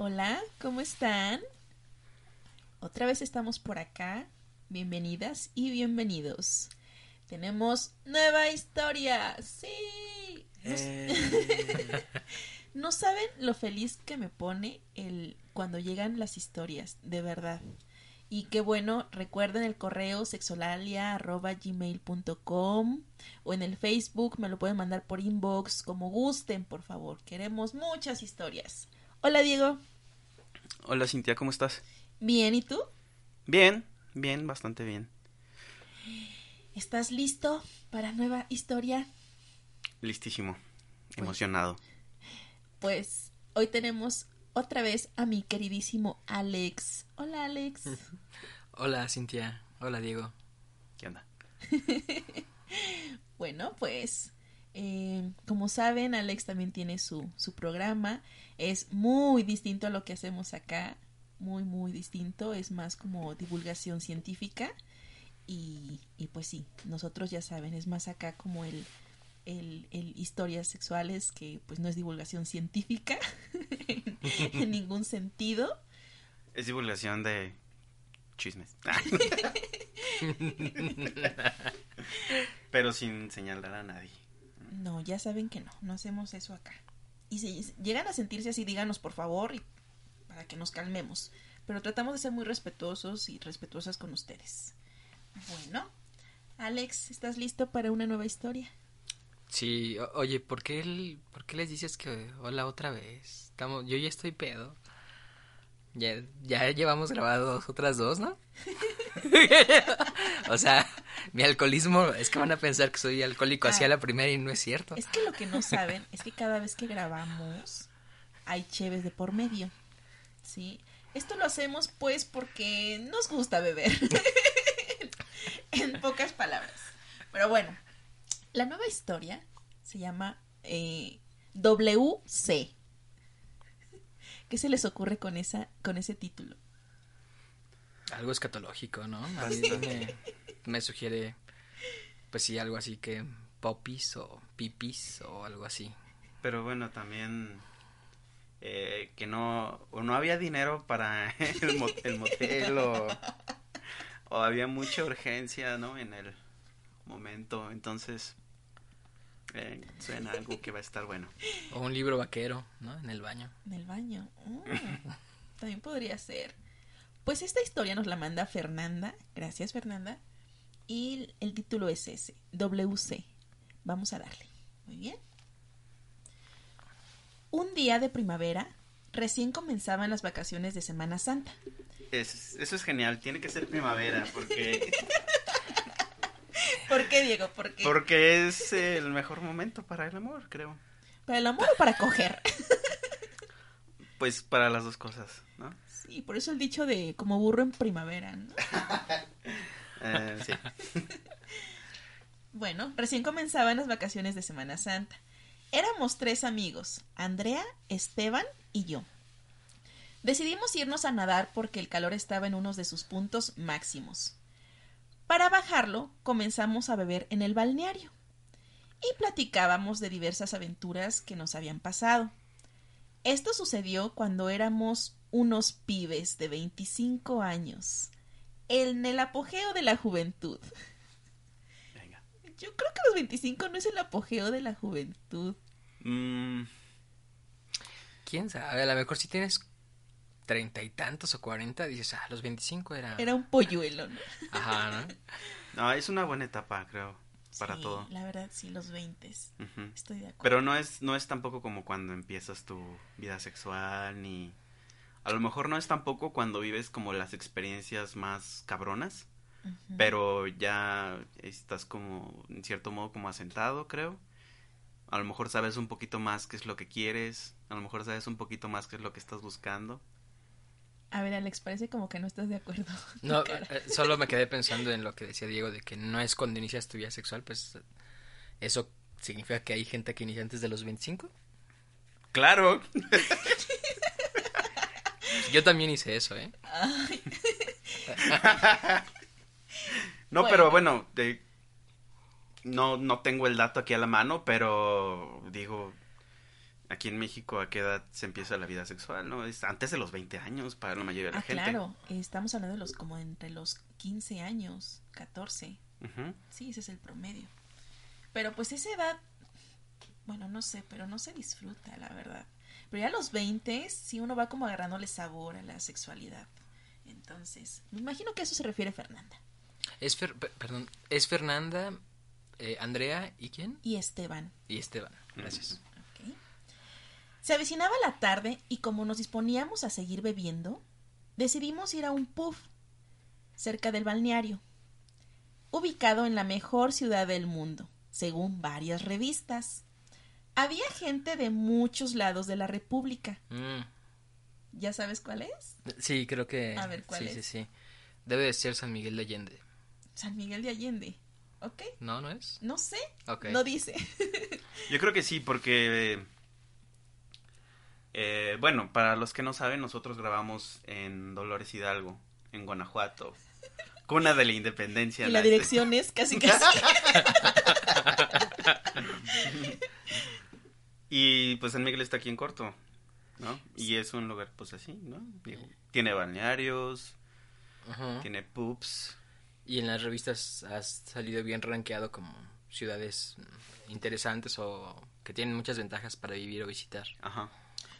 Hola, ¿cómo están? Otra vez estamos por acá. Bienvenidas y bienvenidos. Tenemos nueva historia. Sí. Eh. no saben lo feliz que me pone el cuando llegan las historias, de verdad. Y qué bueno, recuerden el correo sexolalia.gmail.com o en el Facebook me lo pueden mandar por inbox, como gusten, por favor. Queremos muchas historias. Hola Diego. Hola Cintia, ¿cómo estás? Bien, ¿y tú? Bien, bien, bastante bien. ¿Estás listo para nueva historia? Listísimo, emocionado. Pues hoy tenemos otra vez a mi queridísimo Alex. Hola Alex. Hola Cintia, hola Diego. ¿Qué onda? bueno, pues eh, como saben, Alex también tiene su, su programa. Es muy distinto a lo que hacemos acá. Muy, muy distinto. Es más como divulgación científica. Y, y pues sí, nosotros ya saben, es más acá como el, el, el historias sexuales que pues no es divulgación científica en ningún sentido. Es divulgación de chismes. Pero sin señalar a nadie. No, ya saben que no, no hacemos eso acá. Y si llegan a sentirse así, díganos por favor y para que nos calmemos. Pero tratamos de ser muy respetuosos y respetuosas con ustedes. Bueno, Alex, ¿estás listo para una nueva historia? Sí, oye, ¿por qué, el, ¿por qué les dices que hola otra vez? Estamos, yo ya estoy pedo. Ya, ya llevamos grabados otras dos, ¿no? o sea, mi alcoholismo, es que van a pensar que soy alcohólico hacia la primera y no es cierto. Es que lo que no saben es que cada vez que grabamos hay cheves de por medio. ¿Sí? Esto lo hacemos pues porque nos gusta beber. en pocas palabras. Pero bueno, la nueva historia se llama eh, WC. ¿Qué se les ocurre con esa con ese título? Algo escatológico, ¿no? me, sugiere, pues sí, algo así que popis o pipis o algo así. Pero bueno, también eh, que no, o no había dinero para el, mo el motel o, o, había mucha urgencia, ¿no? En el momento, entonces eh, suena algo que va a estar bueno. O un libro vaquero, ¿no? En el baño. En el baño. Mm, también podría ser. Pues esta historia nos la manda Fernanda. Gracias, Fernanda. Y el título es ese, WC. Vamos a darle. Muy bien. Un día de primavera, recién comenzaban las vacaciones de Semana Santa. Es, eso es genial, tiene que ser primavera, porque... ¿Por qué, Diego? ¿Por qué? Porque es el mejor momento para el amor, creo. ¿Para el amor o para coger? Pues para las dos cosas, ¿no? Sí, por eso el dicho de como burro en primavera, ¿no? sí. Bueno, recién comenzaban las vacaciones de Semana Santa. Éramos tres amigos, Andrea, Esteban y yo. Decidimos irnos a nadar porque el calor estaba en unos de sus puntos máximos. Para bajarlo, comenzamos a beber en el balneario y platicábamos de diversas aventuras que nos habían pasado. Esto sucedió cuando éramos unos pibes de 25 años, en el apogeo de la juventud. Venga. Yo creo que los 25 no es el apogeo de la juventud. Mm, ¿Quién sabe? A lo mejor si tienes treinta y tantos o cuarenta, dices, ah, los 25 era... Era un polluelo, ¿no? Ajá, ¿no? no, es una buena etapa, creo, para Sí, todo. La verdad, sí, los 20. Ujú. Estoy de acuerdo. Pero no es, no es tampoco como cuando empiezas tu vida sexual, ni... A lo mejor no es tampoco cuando vives como las experiencias más cabronas, pero ya estás como, en cierto modo, como asentado, creo. A lo mejor sabes un poquito más qué es lo que quieres. A lo mejor sabes un poquito más qué es lo que estás buscando. A ver, Alex, parece como que no estás de acuerdo. No, eh, solo me quedé pensando en lo que decía Diego de que no es cuando inicias tu vida sexual, pues eso significa que hay gente que inicia antes de los 25. Claro. Yo también hice eso, ¿eh? Ay, No, Bueno. pero bueno, de- no, no tengo el dato aquí a la mano, pero digo, aquí en México a qué edad se empieza la vida sexual, ¿no? Es antes de los 20 años para la mayoría de la ah, gente. claro, estamos hablando de los como entre los 15 años, 14. Ujú. Sí, ese es el promedio. Pero pues esa edad, bueno, no sé, pero no se disfruta, la verdad. Pero ya a los 20, sí uno va como agarrándole sabor a la sexualidad. Entonces, me imagino que a eso se refiere Fernanda. Es Fer- pe- perdón, es Fernanda, eh, Andrea y quién? Y Esteban. Y Esteban. Gracias. Se avecinaba la tarde y como nos disponíamos a seguir bebiendo, decidimos ir a un pub cerca del balneario, ubicado en la mejor ciudad del mundo, según varias revistas. Había gente de muchos lados de la República. Mm, ¿Ya sabes cuál es? Sí, creo que. A ver, ¿cuál sí, es? sí, sí. Debe de ser San Miguel de Allende. San Miguel de Allende. ¿Ok? ¿No, no es? No sé. Ok. No dice. Yo creo que sí, porque... eh, bueno, para los que no saben, nosotros grabamos en Dolores Hidalgo, en Guanajuato. Cuna de la Independencia. y la la- dirección es casi casi. Y pues San Miguel está aquí en corto, ¿no? Y es un lugar pues así, ¿no? Digo, tiene balnearios, Ajá. tiene pubs. Y en las revistas has salido bien rankeado como ciudades interesantes o que tienen muchas ventajas para vivir o visitar. Ajá.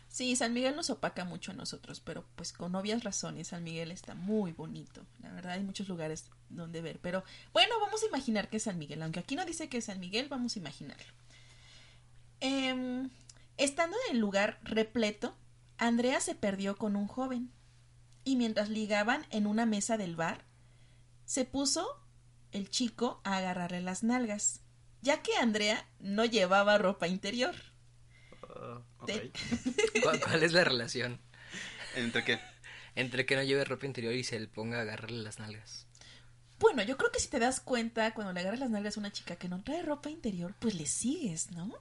Sí, San Miguel nos opaca mucho a nosotros, pero pues con obvias razones, San Miguel está muy bonito. La verdad hay muchos lugares donde ver, pero bueno, vamos a imaginar que es San Miguel, aunque aquí no dice que es San Miguel, vamos a imaginarlo. Em, estando en el lugar repleto, Andrea se perdió con un joven y mientras ligaban en una mesa del bar, se puso el chico a agarrarle las nalgas, ya que Andrea no llevaba ropa interior. Ah. Te- ¿Cuál, cuál es la relación ¿Entre qué? entre que no lleve ropa interior y se le ponga a agarrarle las nalgas? Bueno, yo creo que si te das cuenta cuando le agarras las nalgas a una chica que no trae ropa interior, pues le sigues, ¿no?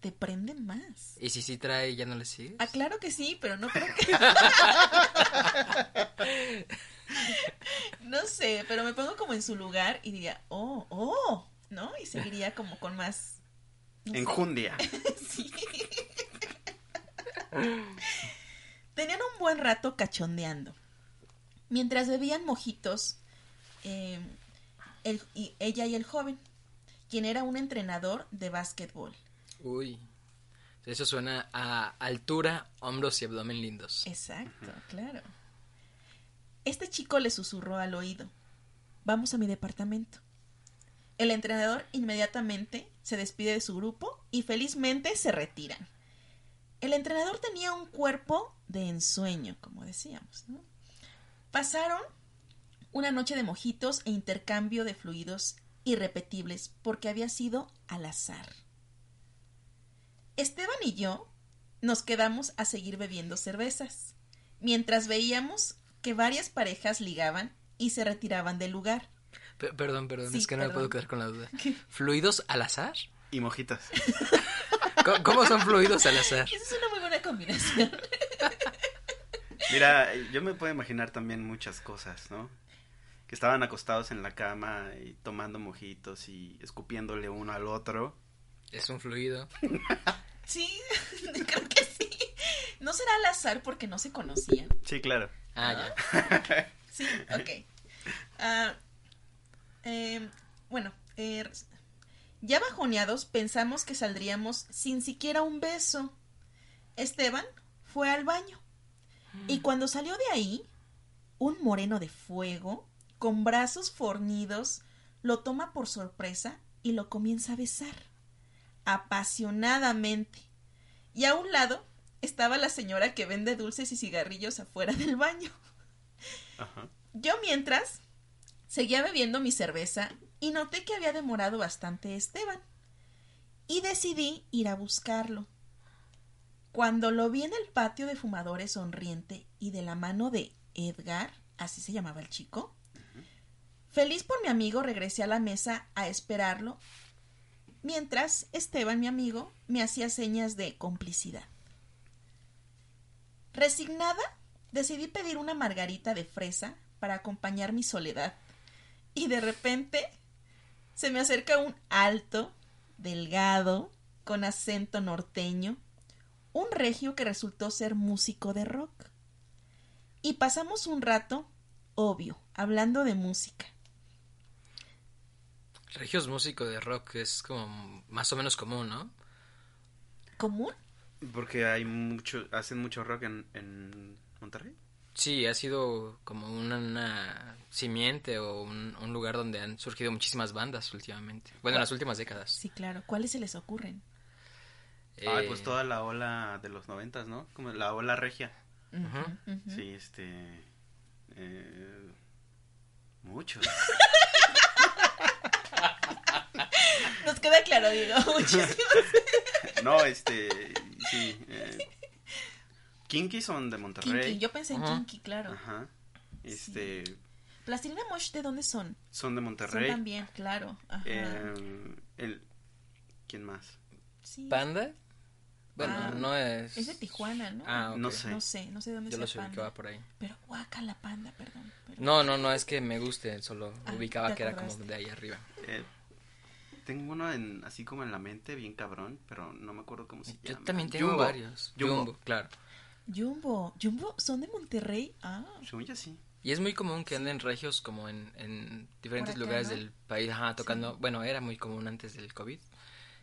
Te prenden más. ¿Y si sí trae ya no le sigues? Ah, claro que sí, pero no creo que... no sé, pero me pongo como en su lugar y diría, oh, oh, ¿no? Y seguiría como con más... no. Enjundia. Sí. Tenían un buen rato cachondeando. Mientras bebían mojitos, eh, el- y ella y el joven, quien era un entrenador de básquetbol. Uy. Eso suena a altura, hombros y abdomen lindos. Exacto, claro. Este chico le susurró al oído, vamos a mi departamento. El entrenador inmediatamente se despide de su grupo y felizmente se retiran. El entrenador tenía un cuerpo de ensueño, como decíamos. ¿no? Pasaron una noche de mojitos e intercambio de fluidos irrepetibles porque había sido al azar. Esteban y yo nos quedamos a seguir bebiendo cervezas, mientras veíamos que varias parejas ligaban y se retiraban del lugar. Pe- perdón, perdón, Sí, es que no me puedo quedar con la duda. ¿Fluidos al azar? Y mojitas. ¿Cómo, cómo son fluidos al azar? Esa es una muy buena combinación. Mira, yo me puedo imaginar también muchas cosas, ¿no? Que estaban acostados en la cama y tomando mojitos y escupiéndole uno al otro. Es un fluido. Sí, creo que sí. No será al azar porque no se conocían. Sí, claro. Ah, ya. Sí, ok. Ah, eh, bueno, eh, ya bajoneados pensamos que saldríamos sin siquiera un beso. Esteban fue al baño. Y cuando salió de ahí, un moreno de fuego, con brazos fornidos, lo toma por sorpresa y lo comienza a besar. Apasionadamente. Y a un lado estaba la señora que vende dulces y cigarrillos afuera del baño. Ajá. Yo mientras seguía bebiendo mi cerveza y noté que había demorado bastante Esteban. y decidí ir a buscarlo. Cuando lo vi en el patio de fumadores sonriente y de la mano de Edgar, así se llamaba el chico, feliz por mi amigo regresé a la mesa a esperarlo, mientras Esteban, mi amigo, me hacía señas de complicidad. Resignada, decidí pedir una margarita de fresa para acompañar mi soledad. Y de repente se me acerca un alto, delgado, con acento norteño, un regio que resultó ser músico de rock. Y pasamos un rato, obvio, hablando de música. Regio es músico de rock, es como más o menos común, ¿no? ¿Común? Porque hay mucho, hacen mucho rock en, en Monterrey. Sí, ha sido como una, una simiente o un, un lugar donde han surgido muchísimas bandas últimamente. Bueno, en las últimas décadas. Sí, claro. ¿Cuáles se les ocurren? Ay, Eh, pues toda la ola de los noventas, ¿no? Como la ola regia. Sí, este... eh, muchos. Nos queda claro, Diego. Muchísimas. no, este... Sí. Eh, Kinky son de Monterrey. Kinky. Yo pensé en Ajá. Kinky, claro. Ajá. Este... Plastilina Mosh, ¿de dónde son? Son de Son Monterrey. también, claro. Ajá. Eh, el... ¿Quién más? Sí. ¿Panda? Bueno, Ah, no es... Es de Tijuana, ¿no? Ah, ok. No sé. No sé, no sé dónde Yo Panda. ubicaba por ahí. Pero guaca la panda, perdón. pero- No, no, no es que me guste, solo Ah, ubicaba que era como de ahí arriba. Eh, tengo uno en, así como en la mente, bien cabrón, pero no me acuerdo cómo se Yo llama. también tengo Jumbo. varios. Jumbo. Jumbo, claro. Jumbo. Jumbo, ¿son de Monterrey? Ah. Según yo sí. Y es muy común que anden regios como en, en diferentes acá, lugares ¿no? del país, ajá, tocando, bueno, era muy común antes del COVID,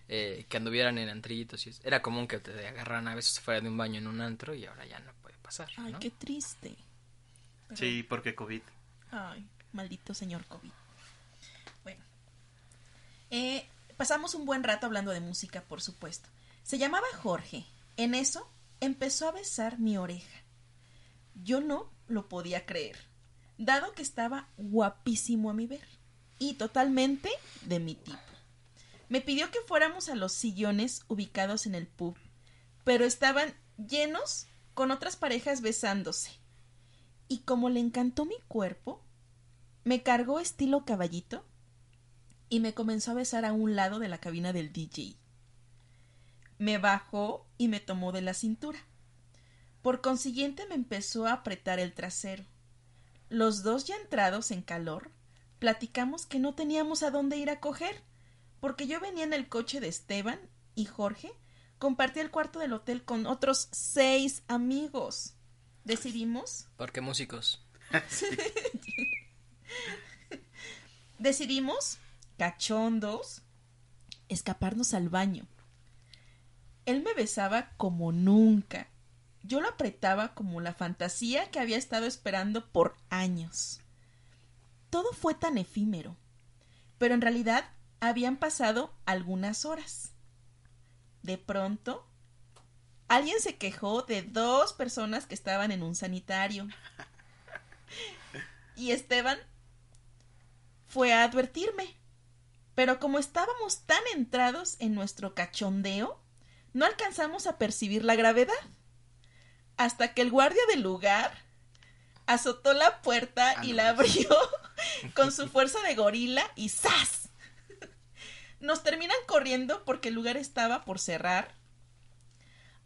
eh, que anduvieran en antritos y es- era común que te agarraran a veces fuera de un baño en un antro y ahora ya no puede pasar, Ay, ¿no? qué triste. Pero- Sí, porque COVID. Ay, maldito señor COVID. Eh, pasamos un buen rato hablando de música, por supuesto. Se llamaba Jorge. En eso empezó a besar mi oreja. Yo no lo podía creer, dado que estaba guapísimo a mi ver y totalmente de mi tipo. Me pidió que fuéramos a los sillones ubicados en el pub, pero estaban llenos con otras parejas besándose. Y como le encantó mi cuerpo, me cargó estilo caballito y me comenzó a besar a un lado de la cabina del DJ. Me bajó y me tomó de la cintura. Por consiguiente me empezó a apretar el trasero. Los dos ya entrados en calor, platicamos que no teníamos a dónde ir a coger, porque yo venía en el coche de Esteban y Jorge compartía el cuarto del hotel con otros seis amigos. Decidimos Porque músicos. Decidimos, cachondos, escaparnos al baño. Él me besaba como nunca. Yo lo apretaba como la fantasía que había estado esperando por años. Todo fue tan efímero, pero en realidad habían pasado algunas horas. De pronto, alguien se quejó de dos personas que estaban en un sanitario. Y Esteban fue a advertirme. Pero como estábamos tan entrados en nuestro cachondeo, no alcanzamos a percibir la gravedad. Hasta que el guardia del lugar azotó la puerta Ah, y no la abrió con su fuerza de gorila y ¡zas! Nos terminan corriendo porque el lugar estaba por cerrar.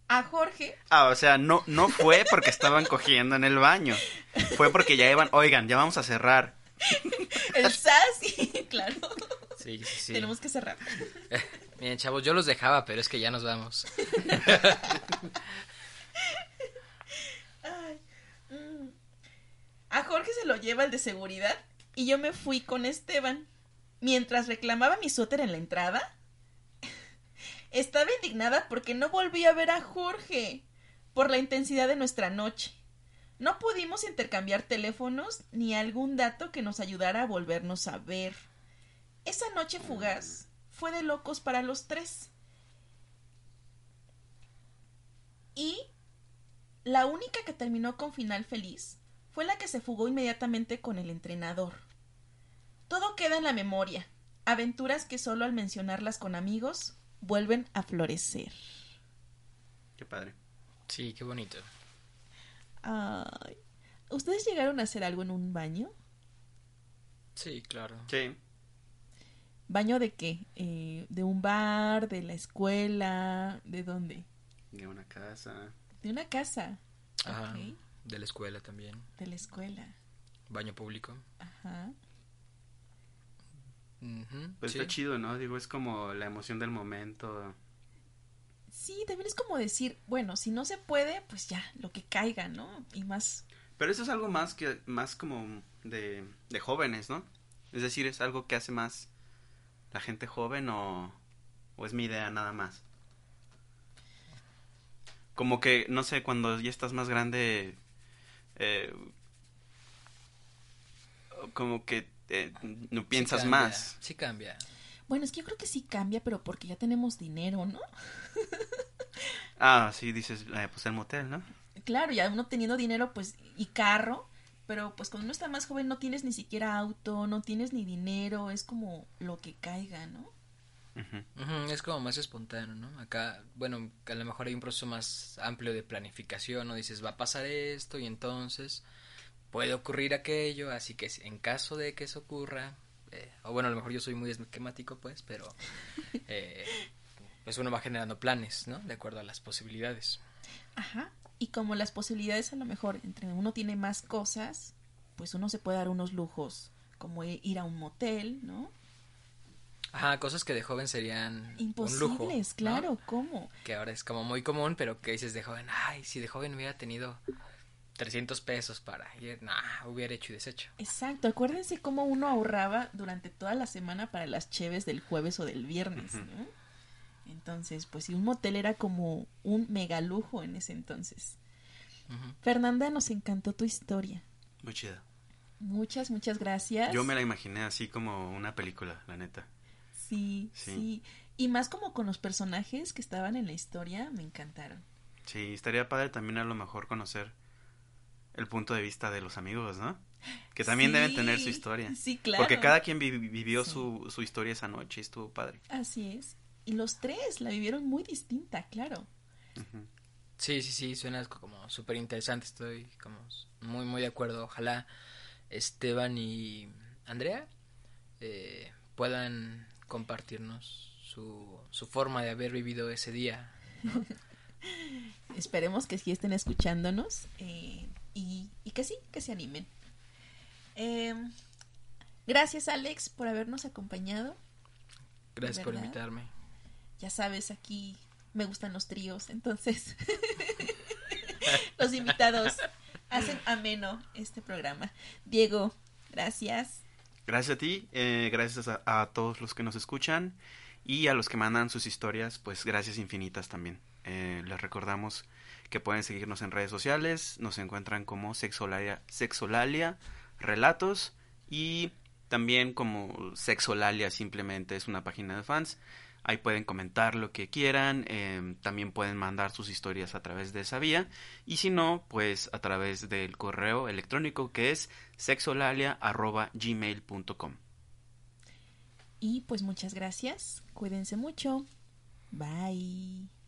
A Jorge Ah, o sea, no, no fue porque estaban cogiendo en el baño. Fue porque ya iban, oigan, ya vamos a cerrar. el ¡zas! y claro, Sí, sí, sí. tenemos que cerrar. Miren, chavos, yo los dejaba, pero es que ya nos vamos. Ay, mm. A Jorge se lo lleva el de seguridad y yo me fui con Esteban. Mientras reclamaba mi suéter en la entrada, estaba indignada porque no volví a ver a Jorge por la intensidad de nuestra noche. No pudimos intercambiar teléfonos ni algún dato que nos ayudara a volvernos a ver. Esa noche fugaz fue de locos para los tres. Y la única que terminó con final feliz fue la que se fugó inmediatamente con el entrenador. Todo queda en la memoria, aventuras que solo al mencionarlas con amigos vuelven a florecer. Qué padre. Sí, qué bonito. Ay. ¿Ustedes llegaron a hacer algo en un baño? Sí, claro. Sí. ¿Baño de qué? Eh, ¿De un bar? ¿De la escuela? ¿De dónde? De una casa. De una casa. Ajá. Ok. De la escuela también. De la escuela. Baño público. Ajá. Pues sí. está chido, ¿no? Digo, es como la emoción del momento. Sí, también es como decir, bueno, si no se puede, pues ya, lo que caiga, ¿no? Y más, Pero eso es algo más que, más como de, de jóvenes, ¿no? Es decir, es algo que hace más la gente joven o, o es mi idea nada más. Como que, no sé, cuando ya estás más grande, eh, como que eh, no Sí piensas cambia, más. Sí cambia. bueno, es que yo creo que sí cambia, pero porque ya tenemos dinero, ¿no? Ah, sí, dices, eh, pues el motel, ¿no? Claro, ya uno teniendo dinero, pues, y carro, pero pues cuando uno está más joven no tienes ni siquiera auto, no tienes ni dinero, es como lo que caiga, ¿no? Ujú, es como más espontáneo, ¿no? Acá, bueno, a lo mejor hay un proceso más amplio de planificación, ¿no? Dices, va a pasar esto y entonces puede ocurrir aquello, así que en caso de que eso ocurra, eh, o bueno, a lo mejor yo soy muy esquemático, pues, pero eh, pues uno va generando planes, ¿no? De acuerdo a las posibilidades. Ajá. Y como las posibilidades a lo mejor entre uno tiene más cosas, pues uno se puede dar unos lujos, como i- ir a un motel, ¿no? Ajá, cosas que de joven serían un lujo. Imposibles, ¿no? claro, ¿cómo? Que ahora es como muy común, pero que dices de joven, ay, si de joven hubiera tenido 300 pesos para ir, nah, hubiera hecho y deshecho. Exacto, acuérdense cómo uno ahorraba durante toda la semana para las cheves del jueves o del viernes. ¿no? Entonces, pues sí, un motel era como un mega lujo en ese entonces. Fernanda, nos encantó tu historia. Muy chida. Muchas, muchas gracias. Yo me la imaginé así como una película, la neta. Sí, Sí. sí, Y más como con los personajes que estaban en la historia, me encantaron. Sí, estaría padre también a lo mejor conocer el punto de vista de los amigos, ¿no? Que también deben tener su historia. Sí, claro. Porque cada quien vi- vivió Sí. su, su historia esa noche y estuvo padre. Así es. Y los tres la vivieron muy distinta, claro. Sí, sí, sí, suena como súper interesante, estoy como muy, muy de acuerdo. Ojalá Esteban y Andrea eh, puedan compartirnos su, su forma de haber vivido ese día. Esperemos que sí estén escuchándonos eh, y, y que sí, que se animen. Eh, gracias Alex por habernos acompañado. Gracias por invitarme. Ya sabes, aquí me gustan los tríos, entonces los invitados hacen ameno este programa. Diego, gracias. Gracias a ti, eh, gracias a, a todos los que nos escuchan y a los que mandan sus historias, pues gracias infinitas también. Eh, les recordamos que pueden seguirnos en redes sociales, nos encuentran como Sexolalia, Sexolalia Relatos y también como Sexolalia simplemente es una página de fans. Ahí pueden comentar lo que quieran, eh, también pueden mandar sus historias a través de esa vía y si no, pues a través del correo electrónico que es sexolalia.gmail.com. Y pues muchas gracias. Cuídense mucho. Bye.